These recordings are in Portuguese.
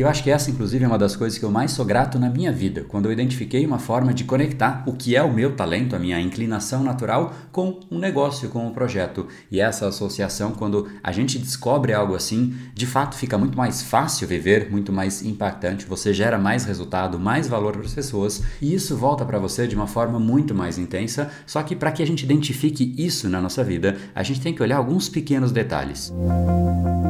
E eu acho que essa, inclusive, é uma das coisas que eu mais sou grato na minha vida, quando eu identifiquei uma forma de conectar o que é o meu talento, a minha inclinação natural, com um negócio, com um projeto. E essa associação, quando a gente descobre algo assim, de fato fica muito mais fácil viver, muito mais impactante, você gera mais resultado, mais valor para as pessoas, e isso volta para você de uma forma muito mais intensa. Só que para que a gente identifique isso na nossa vida, a gente tem que olhar alguns pequenos detalhes. fundo,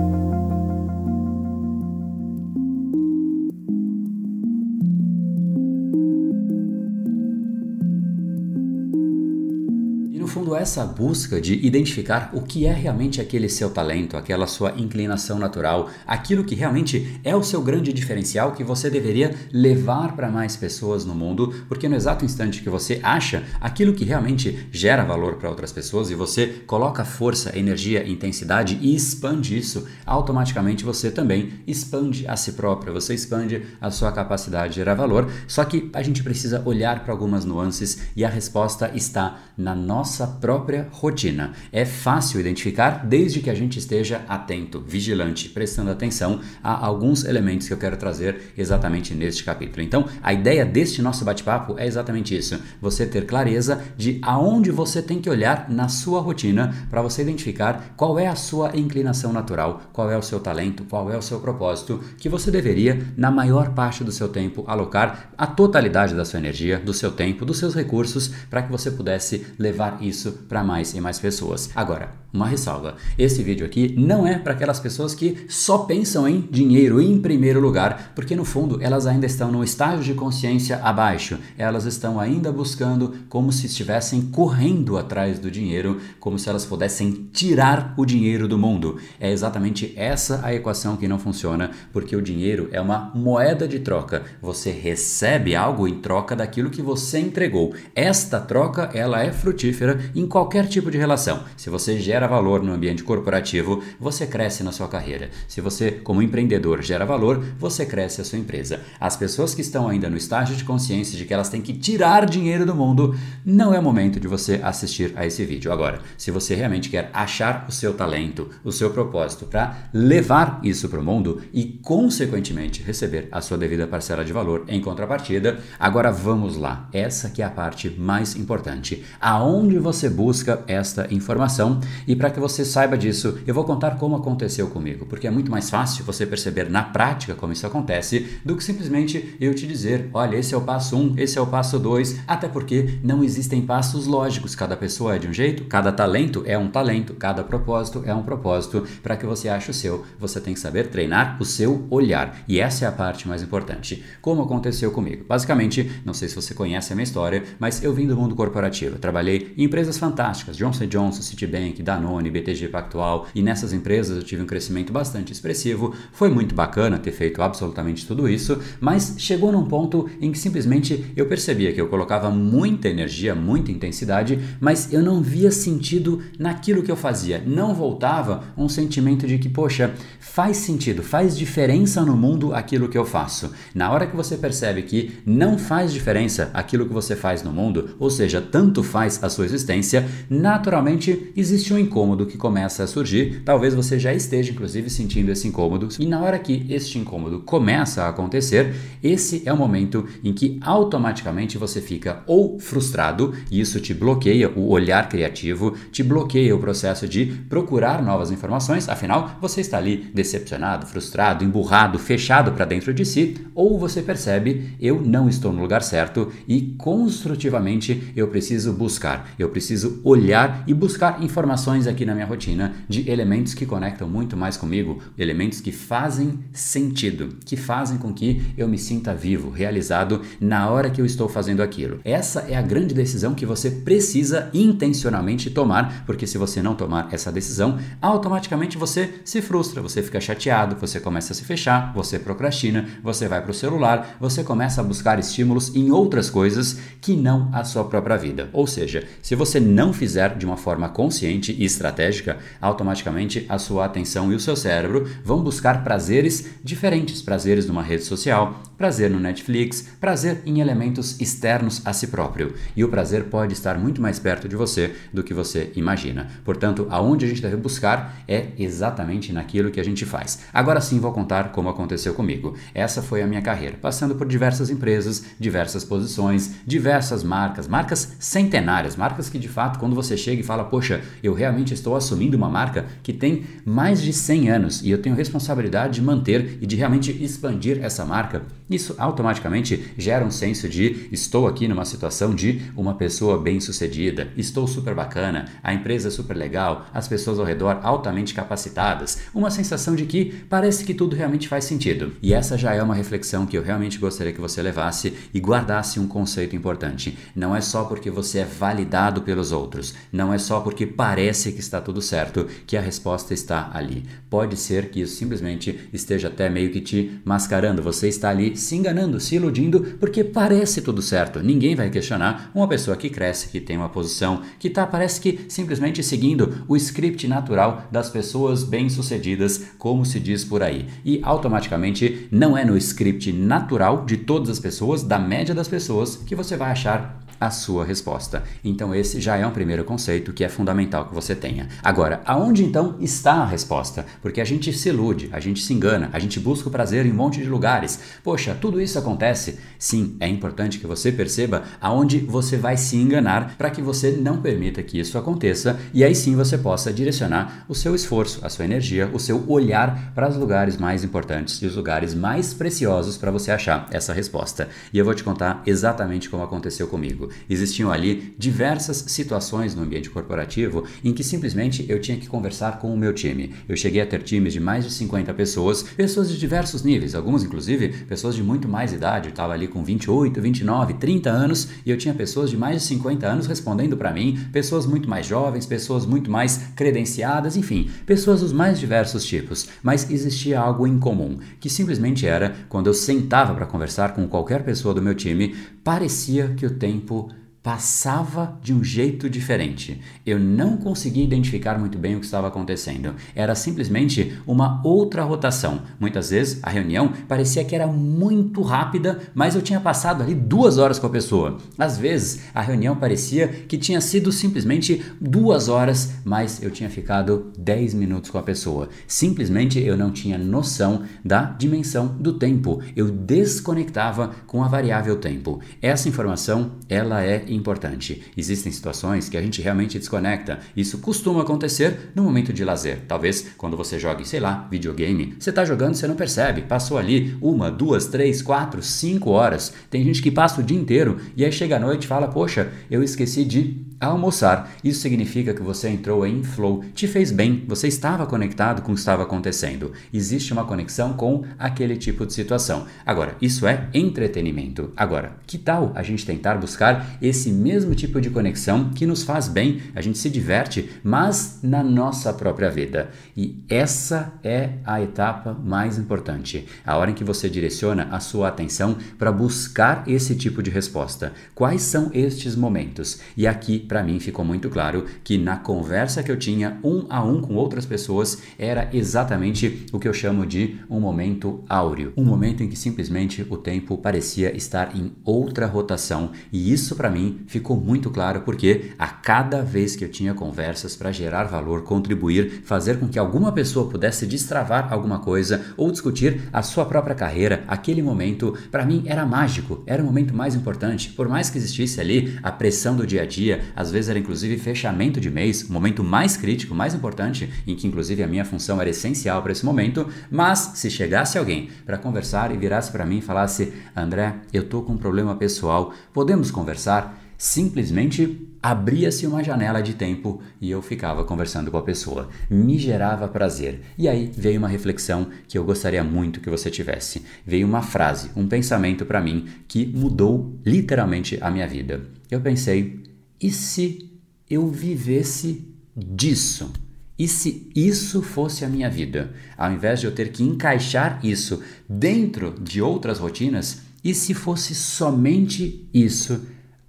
essa busca de identificar o que é realmente aquele seu talento, aquela sua inclinação natural, aquilo que realmente é o seu grande diferencial que você deveria levar para mais pessoas no mundo, porque no exato instante que você acha aquilo que realmente gera valor para outras pessoas e você coloca força, energia, intensidade e expande isso, automaticamente você também expande a si próprio, você expande a sua capacidade de gerar valor. Só que a gente precisa olhar para algumas nuances e a resposta está na nossa própria rotina. É fácil identificar desde que a gente esteja atento, vigilante, prestando atenção a alguns elementos que eu quero trazer exatamente neste capítulo. Então, a ideia deste nosso bate-papo é exatamente isso: você ter clareza de aonde você tem que olhar na sua rotina para você identificar qual é a sua inclinação natural, qual é o seu talento, qual é o seu propósito que você deveria, na maior parte do seu tempo, alocar a totalidade da sua energia, do seu tempo, dos seus recursos para que você pudesse levar isso para mais e mais pessoas. Agora, uma ressalva: esse vídeo aqui não é para aquelas pessoas que só pensam em dinheiro em primeiro lugar, porque no fundo elas ainda estão no estágio de consciência abaixo. Elas estão ainda buscando como se estivessem correndo atrás do dinheiro, como se elas pudessem tirar o dinheiro do mundo. É exatamente essa a equação que não funciona, porque o dinheiro é uma moeda de troca. Você recebe algo em troca daquilo que você entregou. Esta troca, ela é frutífera em qualquer tipo de relação. Se você gera valor no ambiente corporativo, você cresce na sua carreira. Se você, como empreendedor, gera valor, você cresce a sua empresa. As pessoas que estão ainda no estágio de consciência de que elas têm que tirar dinheiro do mundo, não é o momento de você assistir a esse vídeo. Agora, se você realmente quer achar o seu talento, o seu propósito para levar isso para o mundo e, consequentemente, receber a sua devida parcela de valor em contrapartida, agora vamos lá. Essa que é a parte mais importante. Aonde você busca esta informação. E para que você saiba disso, eu vou contar como aconteceu comigo, porque é muito mais fácil você perceber na prática como isso acontece do que simplesmente eu te dizer: olha, esse é o passo 1, um, esse é o passo 2, até porque não existem passos lógicos. Cada pessoa é de um jeito, cada talento é um talento, cada propósito é um propósito. Para que você ache o seu, você tem que saber treinar o seu olhar. E essa é a parte mais importante. Como aconteceu comigo? Basicamente, não sei se você conhece a minha história, mas eu vim do mundo corporativo. Trabalhei em empresas fantásticas, Johnson Johnson, Citibank, Danone, BTG Pactual, e nessas empresas eu tive um crescimento bastante expressivo. Foi muito bacana ter feito absolutamente tudo isso, mas chegou num ponto em que simplesmente eu percebia que eu colocava muita energia, muita intensidade, mas eu não via sentido naquilo que eu fazia. Não voltava um sentimento de que, poxa, faz sentido, faz diferença no mundo aquilo que eu faço. Na hora que você percebe que não faz diferença aquilo que você faz no mundo, ou seja, tanto faz a sua existência, naturalmente existe um incômodo que começa a surgir. Talvez você já esteja, inclusive, sentindo esse incômodo. E na hora que este incômodo começa a acontecer, esse é o momento em que automaticamente você fica ou frustrado, e isso te bloqueia o olhar criativo, te bloqueia o processo de procurar novas informações, afinal, você está ali decepcionado, frustrado, emburrado, fechado para dentro de si, ou você percebe, eu não estou no lugar certo e construtivamente eu preciso buscar, eu preciso olhar e buscar informações aqui na minha rotina de elementos que conectam muito mais comigo, elementos que fazem sentido, que fazem com que eu me sinta vivo, realizado na hora que eu estou fazendo aquilo. Essa é a grande decisão que você precisa intencionalmente tomar, porque se você não tomar essa decisão, automaticamente você se frustra, você fica chateado, você começa a se fechar, você procrastina, você vai para o celular, você começa a buscar estímulos em outras coisas que não a sua própria vida. Ou seja, se você não fizer de uma forma consciente e estratégica, automaticamente a sua atenção e o seu cérebro vão buscar prazeres diferentes, prazeres numa rede social, prazer no Netflix, prazer em elementos externos a si próprio. E o prazer pode estar muito mais perto de você do que você imagina. Portanto, aonde a gente deve buscar é exatamente naquilo que a gente faz. Agora sim vou contar como aconteceu comigo. Essa foi a minha carreira, passando por diversas empresas, diversas posições, diversas marcas, marcas centenárias, marcas que de fato, quando você chega e fala, poxa, eu realmente estou assumindo uma marca que tem mais de 100 anos e eu tenho responsabilidade de manter e de realmente expandir essa marca, isso automaticamente gera um senso de estou aqui numa situação de uma pessoa bem-sucedida, estou super bacana, a empresa é super legal, as pessoas ao redor altamente capacitadas, uma sensação de que parece que tudo realmente faz sentido. E essa já é uma reflexão que eu realmente gostaria que você levasse e guardasse um conceito importante. Não é só porque você é validado pelos outros, não é só porque parece que está tudo certo que a resposta está ali. Pode ser que isso simplesmente esteja até meio que te mascarando, você está ali se enganando, se iludindo, porque parece tudo certo. Ninguém vai questionar uma pessoa que cresce, que tem uma posição, que está parece que simplesmente seguindo o script natural das pessoas bem-sucedidas, como se diz por aí. E automaticamente não é no script natural de todas as pessoas, da média das pessoas, que você vai achar a sua resposta. Então esse já é um primeiro conceito que é fundamental que você tenha. Agora, aonde então está a resposta? Porque a gente se ilude, a gente se engana, a gente busca o prazer em um monte de lugares. Poxa, tudo isso acontece? Sim, é importante que você perceba aonde você vai se enganar para que você não permita que isso aconteça e aí sim você possa direcionar o seu esforço, a sua energia, o seu olhar para os lugares mais importantes e os lugares mais preciosos para você achar essa resposta. E eu vou te contar exatamente como aconteceu comigo. Existiam ali diversas situações no ambiente corporativo em que simplesmente eu tinha que conversar com o meu time. Eu cheguei a ter times de mais de 50 pessoas, pessoas de diversos níveis, alguns inclusive pessoas de muito mais idade, eu estava ali com 28, 29, 30 anos e eu tinha pessoas de mais de 50 anos respondendo para mim, pessoas muito mais jovens, pessoas muito mais credenciadas, enfim, pessoas dos mais diversos tipos. Mas existia algo em comum, que simplesmente era quando eu sentava para conversar com qualquer pessoa do meu time, parecia que o tempo passava de um jeito diferente. Eu não conseguia identificar muito bem o que estava acontecendo. Era simplesmente uma outra rotação. Muitas vezes a reunião parecia que era muito rápida, mas eu tinha passado ali duas horas com a pessoa. Às vezes a reunião parecia que tinha sido simplesmente duas horas, mas eu tinha ficado dez minutos com a pessoa. Simplesmente eu não tinha noção da dimensão do tempo. Eu desconectava com a variável tempo. Essa informação ela é importante. Existem situações que a gente realmente desconecta. Isso costuma acontecer no momento de lazer. Talvez quando você jogue, sei lá, videogame. Você está jogando, você não percebe. Passou ali uma, duas, três, quatro, cinco horas. Tem gente que passa o dia inteiro e aí chega à noite e fala: Poxa, eu esqueci de almoçar. Isso significa que você entrou em flow, te fez bem, você estava conectado com o que estava acontecendo. Existe uma conexão com aquele tipo de situação. Agora, isso é entretenimento. Agora, que tal a gente tentar buscar esse mesmo tipo de conexão que nos faz bem, a gente se diverte, mas na nossa própria vida? E essa é a etapa mais importante, a hora em que você direciona a sua atenção para buscar esse tipo de resposta. Quais são estes momentos? E aqui para mim ficou muito claro que na conversa que eu tinha um a um com outras pessoas era exatamente o que eu chamo de um momento áureo, um momento em que simplesmente o tempo parecia estar em outra rotação e isso para mim ficou muito claro porque a cada vez que eu tinha conversas para gerar valor, contribuir, fazer com que alguma pessoa pudesse destravar alguma coisa ou discutir a sua própria carreira, aquele momento para mim era mágico, era o momento mais importante, por mais que existisse ali a pressão do dia a dia, às vezes era inclusive fechamento de mês, o momento mais crítico, mais importante, em que inclusive a minha função era essencial para esse momento, mas se chegasse alguém para conversar e virasse para mim e falasse: "André, eu tô com um problema pessoal, podemos conversar?" Simplesmente abria-se uma janela de tempo e eu ficava conversando com a pessoa. Me gerava prazer. E aí veio uma reflexão que eu gostaria muito que você tivesse. Veio uma frase, um pensamento para mim que mudou literalmente a minha vida. Eu pensei, e se eu vivesse disso? E se isso fosse a minha vida? Ao invés de eu ter que encaixar isso dentro de outras rotinas, e se fosse somente isso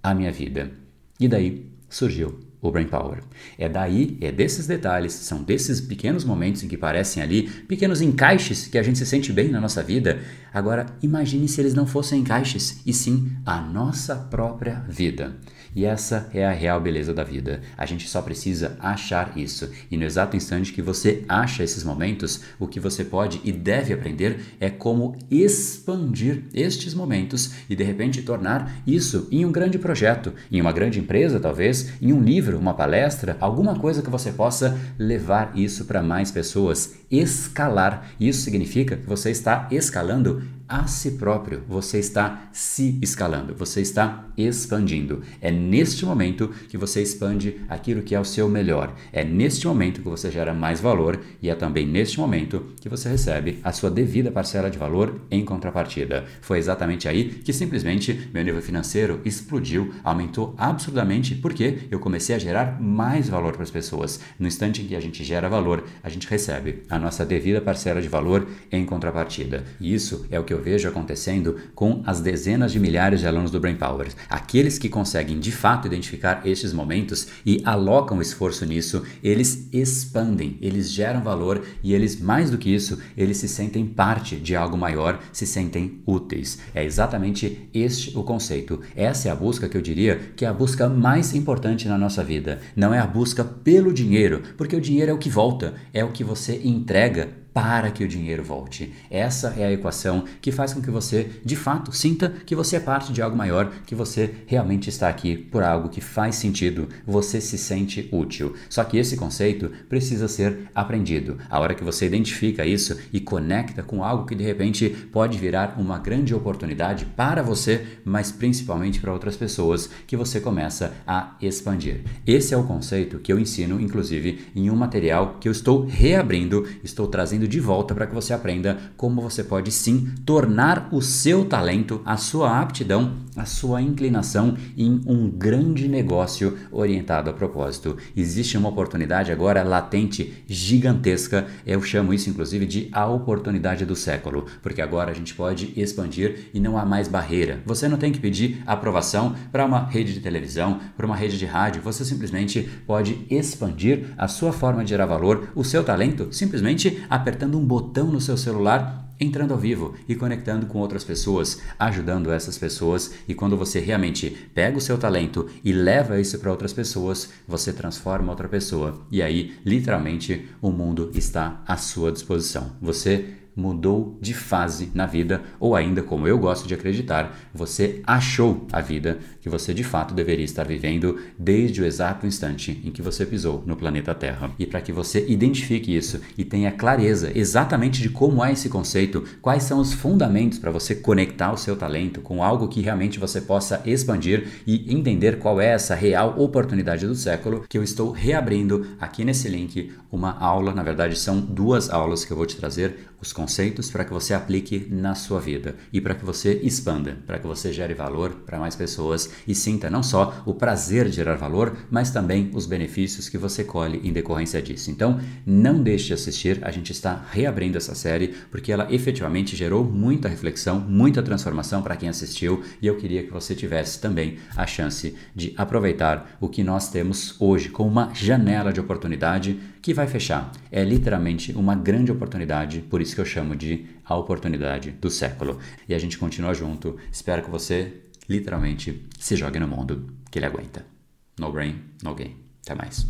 a minha vida? E daí surgiu o Brain Power. É daí, é desses detalhes, são desses pequenos momentos em que parecem ali pequenos encaixes que a gente se sente bem na nossa vida. Agora, imagine se eles não fossem encaixes, e sim a nossa própria vida. E essa é a real beleza da vida. A gente só precisa achar isso. E no exato instante que você acha esses momentos, o que você pode e deve aprender é como expandir estes momentos e de repente tornar isso em um grande projeto, em uma grande empresa, talvez, em um livro, uma palestra, alguma coisa que você possa levar isso para mais pessoas, escalar. Isso significa que você está escalando a si próprio, você está se escalando, você está expandindo. É neste momento que você expande aquilo que é o seu melhor. É neste momento que você gera mais valor e é também neste momento que você recebe a sua devida parcela de valor em contrapartida. Foi exatamente aí que simplesmente meu nível financeiro explodiu, aumentou absurdamente porque eu comecei a gerar mais valor para as pessoas. No instante em que a gente gera valor, a gente recebe a nossa devida parcela de valor em contrapartida. E isso é o que eu vejo acontecendo com as dezenas de milhares de alunos do Brain Power. Aqueles que conseguem de fato identificar estes momentos e alocam esforço nisso, eles expandem, eles geram valor e eles, mais do que isso, eles se sentem parte de algo maior, se sentem úteis. É exatamente este o conceito. Essa é a busca que eu diria que é a busca mais importante na nossa vida. Não é a busca pelo dinheiro, porque o dinheiro é o que volta, é o que você entrega para que o dinheiro volte. Essa é a equação que faz com que você, de fato, sinta que você é parte de algo maior, que você realmente está aqui por algo que faz sentido, você se sente útil. Só que esse conceito precisa ser aprendido. A hora que você identifica isso e conecta com algo que de repente pode virar uma grande oportunidade para você, mas principalmente para outras pessoas, que você começa a expandir. Esse é o conceito que eu ensino, inclusive, em um material que eu estou reabrindo, estou trazendo trazendo de volta para que você aprenda como você pode sim tornar o seu talento, a sua aptidão, a sua inclinação em um grande negócio orientado a propósito. Existe uma oportunidade agora latente, gigantesca. Eu chamo isso inclusive de a oportunidade do século, porque agora a gente pode expandir e não há mais barreira. Você não tem que pedir aprovação para uma rede de televisão, para uma rede de rádio. Você simplesmente pode expandir a sua forma de gerar valor, o seu talento, simplesmente apertando apertando um botão no seu celular, entrando ao vivo e conectando com outras pessoas, ajudando essas pessoas. E quando você realmente pega o seu talento e leva isso para outras pessoas, você transforma outra pessoa. E aí, literalmente, o mundo está à sua disposição. Você mudou de fase na vida, ou ainda, como eu gosto de acreditar, você achou a vida que você de fato deveria estar vivendo desde o exato instante em que você pisou no planeta Terra. E para que você identifique isso e tenha clareza exatamente de como é esse conceito, quais são os fundamentos para você conectar o seu talento com algo que realmente você possa expandir e entender qual é essa real oportunidade do século, que eu estou reabrindo aqui nesse link uma aula, na verdade são duas aulas que eu vou te trazer os conceitos para que você aplique na sua vida e para que você expanda, para que você gere valor para mais pessoas e sinta não só o prazer de gerar valor, mas também os benefícios que você colhe em decorrência disso. Então, não deixe de assistir, a gente está reabrindo essa série porque ela efetivamente gerou muita reflexão, muita transformação para quem assistiu e eu queria que você tivesse também a chance de aproveitar o que nós temos hoje como uma janela de oportunidade que vai fechar. É literalmente uma grande oportunidade, por isso que eu chamo de a oportunidade do século. E a gente continua junto. Espero que você literalmente se jogue no mundo que ele aguenta. No brain, no game. Até mais.